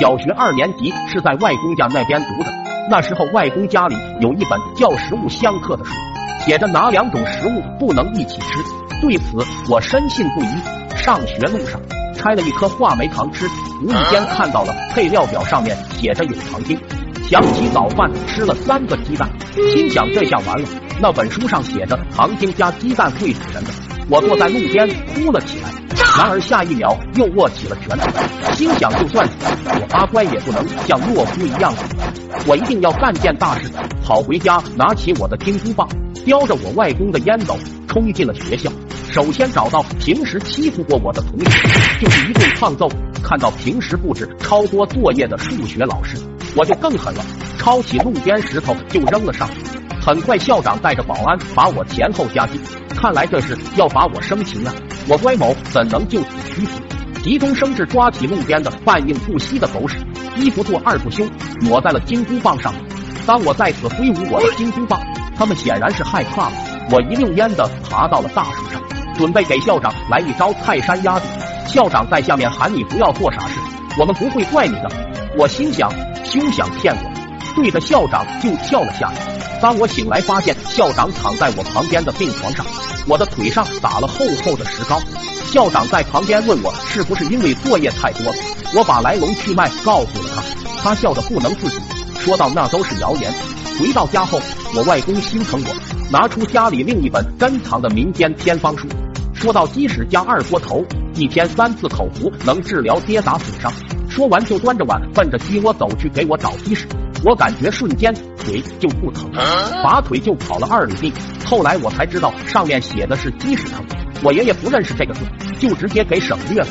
小学二年级是在外公家那边读的，那时候外公家里有一本叫《食物相克》的书，写着哪两种食物不能一起吃。对此我深信不疑。上学路上拆了一颗话梅糖吃，无意间看到了配料表上面写着有糖精，想起早饭吃了三个鸡蛋，心想这下完了。那本书上写着糖精加鸡蛋会死人的，我坐在路边哭了起来。然而下一秒又握起了拳头，心想就算，我阿乖也不能像懦夫一样，我一定要干件大事。跑回家，拿起我的金箍棒，叼着我外公的烟斗，冲进了学校。首先找到平时欺负过我的同学，就是一顿胖揍。看到平时布置超多作业的数学老师，我就更狠了，抄起路边石头就扔了上去。很快，校长带着保安把我前后夹击，看来这是要把我生擒啊！我乖某怎能就此屈服？急中生智，抓起路边的半硬不稀的狗屎，一不做二不休，抹在了金箍棒上。当我再次挥舞我的金箍棒，他们显然是害怕了。我一溜烟的爬到了大树上，准备给校长来一招泰山压顶。校长在下面喊：“你不要做傻事，我们不会怪你的。”我心想：休想骗我！对着校长就跳了下来。当我醒来，发现校长躺在我旁边的病床上，我的腿上打了厚厚的石膏。校长在旁边问我是不是因为作业太多，我把来龙去脉告诉了他，他笑得不能自己，说到那都是谣言。回到家后，我外公心疼我，拿出家里另一本珍藏的民间偏方书，说到鸡屎加二锅头，一天三次口服能治疗跌打损伤。说完就端着碗奔着鸡窝走去给我找鸡屎。我感觉瞬间腿就不疼了，拔腿就跑了二里地。后来我才知道上面写的是鸡屎疼，我爷爷不认识这个字，就直接给省略了。